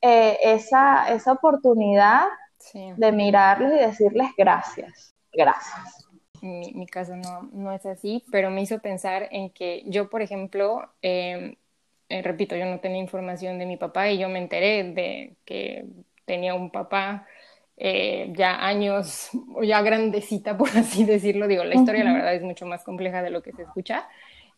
eh, esa, esa oportunidad de mirarles y decirles gracias, gracias. Mi, mi caso no, no es así, pero me hizo pensar en que yo, por ejemplo, em, eh, repito, yo no tenía información de mi papá y yo me enteré de que tenía un papá eh, ya años, ya grandecita, por así decirlo. Digo, la historia la verdad es mucho más compleja de lo que se escucha,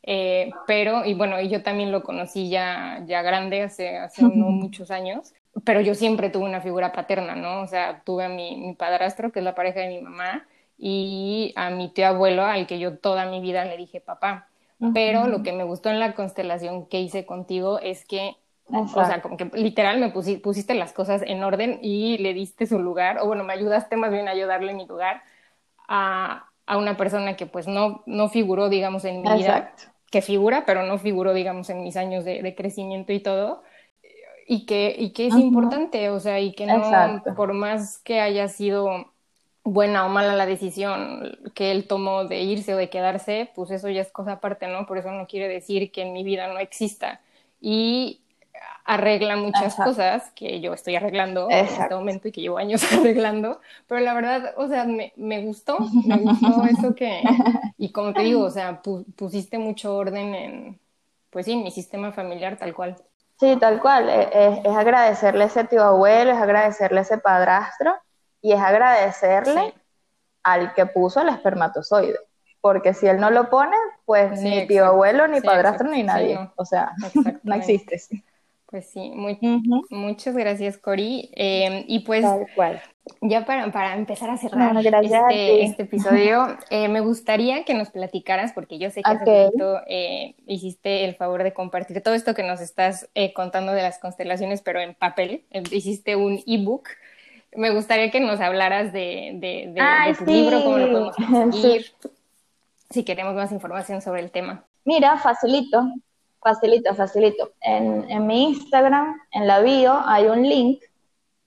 eh, pero, y bueno, yo también lo conocí ya, ya grande, hace, hace no muchos años, pero yo siempre tuve una figura paterna, ¿no? O sea, tuve a mi, mi padrastro, que es la pareja de mi mamá, y a mi tío abuelo, al que yo toda mi vida le dije papá. Pero lo que me gustó en la constelación que hice contigo es que, o sea, como que literal me pusiste las cosas en orden y le diste su lugar, o bueno, me ayudaste más bien a ayudarle mi lugar a, a una persona que pues no, no figuró, digamos, en mi vida que figura, pero no figuró, digamos, en mis años de, crecimiento y todo, y que, y que es importante, o sea, y que no, por más que haya sido buena o mala la decisión que él tomó de irse o de quedarse, pues eso ya es cosa aparte, ¿no? Por eso no quiere decir que en mi vida no exista. Y arregla muchas cosas que yo estoy arreglando en este momento y que llevo años arreglando, pero la verdad, o sea, me, me gustó, me gustó eso que, y como te digo, o sea, pusiste mucho orden en, pues sí, en mi sistema familiar tal cual. Sí, tal cual, e, e, es, agradecerle a ese tío abuelo, es agradecerle a ese padrastro y es agradecerle al que puso el espermatozoide porque si él no lo pone, pues ni tío abuelo, ni padrastro, ni nadie. O sea, no existe. Pues sí, muchas gracias, Cori. Em, y pues, ya para, para, empezar a cerrar este, este, episodio, eh, me gustaría que nos platicaras, porque yo sé que hace poquito eh, hiciste el favor de compartir todo esto que nos estás eh, contando de las constelaciones, pero en papel. hiciste un ebook. Me gustaría que nos hablaras de, de, tu libro, cómo lo podemos conseguir, si queremos más información sobre el tema. Mira, facilito. Facilito, facilito. En, en mi Instagram, en la bio, hay un link.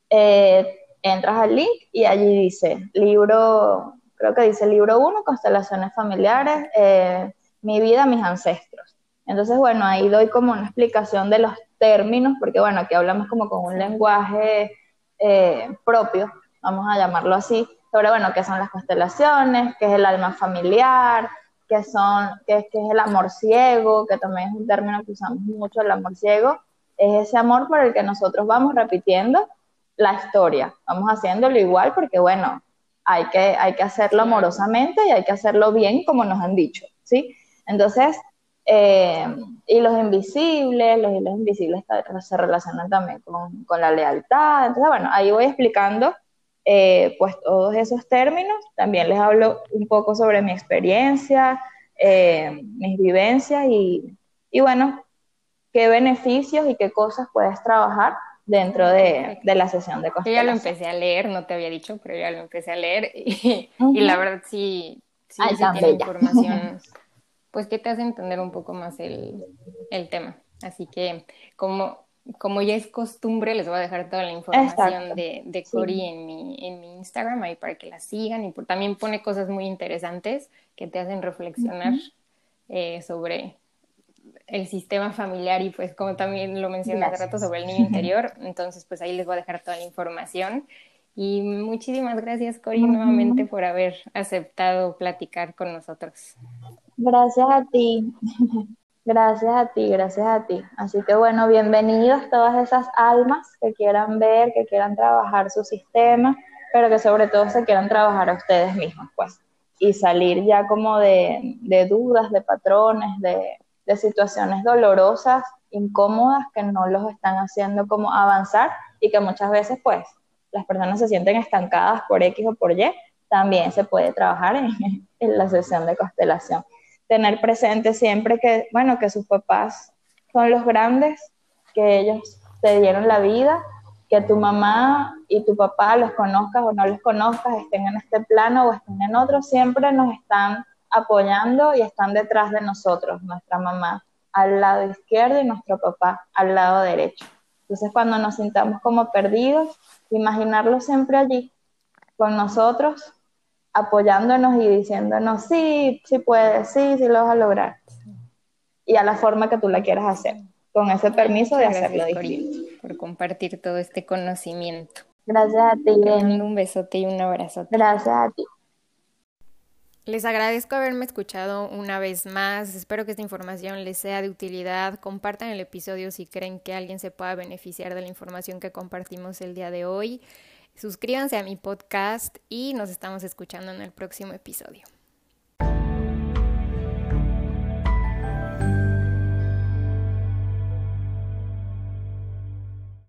Eh, entras al link y allí dice libro, creo que dice libro 1, constelaciones familiares, eh, mi vida, mis ancestros. Entonces, bueno, ahí doy como una explicación de los términos, porque bueno, aquí hablamos como con un lenguaje eh, propio, vamos a llamarlo así, sobre, bueno, qué son las constelaciones, qué es el alma familiar, que son, que, es el amor ciego, que también es un término que usamos mucho, el amor ciego, es ese amor por el que nosotros vamos repitiendo la historia, vamos haciéndolo igual porque bueno, hay que, hay que hacerlo amorosamente y hay que hacerlo bien como nos han dicho, ¿sí? Entonces, eh, y los invisibles, los hilos invisibles se relacionan también con, con la lealtad, entonces bueno, ahí voy explicando eh, pues todos esos términos. También les hablo un poco sobre mi experiencia, eh, mis vivencias y, y, bueno, qué beneficios y qué cosas puedes trabajar dentro de, de la sesión de constelación. Yo ya lo empecé a leer, no te había dicho, pero ya lo empecé a leer y, y la verdad sí, sí, tiene información pues que te hace entender un poco más el, el tema. Así que como como ya es costumbre, les voy a dejar toda la información de, de Cori en, mi, en mi Instagram, ahí para que la sigan. Y también pone cosas muy interesantes que te hacen reflexionar eh, sobre el sistema familiar y pues como también lo mencioné hace rato sobre el niño interior. Entonces pues ahí les voy a dejar toda la información. Y muchísimas gracias Cori nuevamente por haber aceptado platicar con nosotros. Gracias a ti. Gracias a ti, gracias a ti. Así que bueno, bienvenidos todas esas almas que quieran ver, que quieran trabajar su sistema, pero que sobre todo se quieran trabajar a ustedes mismos, pues, y salir ya como de, dudas, de patrones, de, de situaciones dolorosas, incómodas, que no los están haciendo como avanzar y que muchas veces, pues, las personas se sienten estancadas por X o por Y, también se puede trabajar en, en la sesión de constelación tener presente siempre que, bueno, que sus papás son los grandes, que ellos te dieron la vida, que tu mamá y tu papá los conozcas o no los conozcas, estén en este plano o estén en otro, siempre nos están apoyando y están detrás de nosotros, nuestra mamá al lado izquierdo y nuestro papá al lado derecho. Entonces cuando nos sintamos como perdidos, imaginarlo siempre allí, con nosotros, apoyándonos y diciéndonos, sí, sí puedes, sí, sí lo vas a lograr. Y a la forma que tú la quieras hacer, con ese permiso de hacerlo Por, compartir todo este conocimiento. Gracias a ti. un besote y un abrazo. Gracias a ti. Les agradezco haberme escuchado una vez más. Espero que esta información les sea de utilidad. Compartan el episodio si creen que alguien se pueda beneficiar de la información que compartimos el día de hoy. Suscríbanse a mi podcast y nos estamos escuchando en el próximo episodio.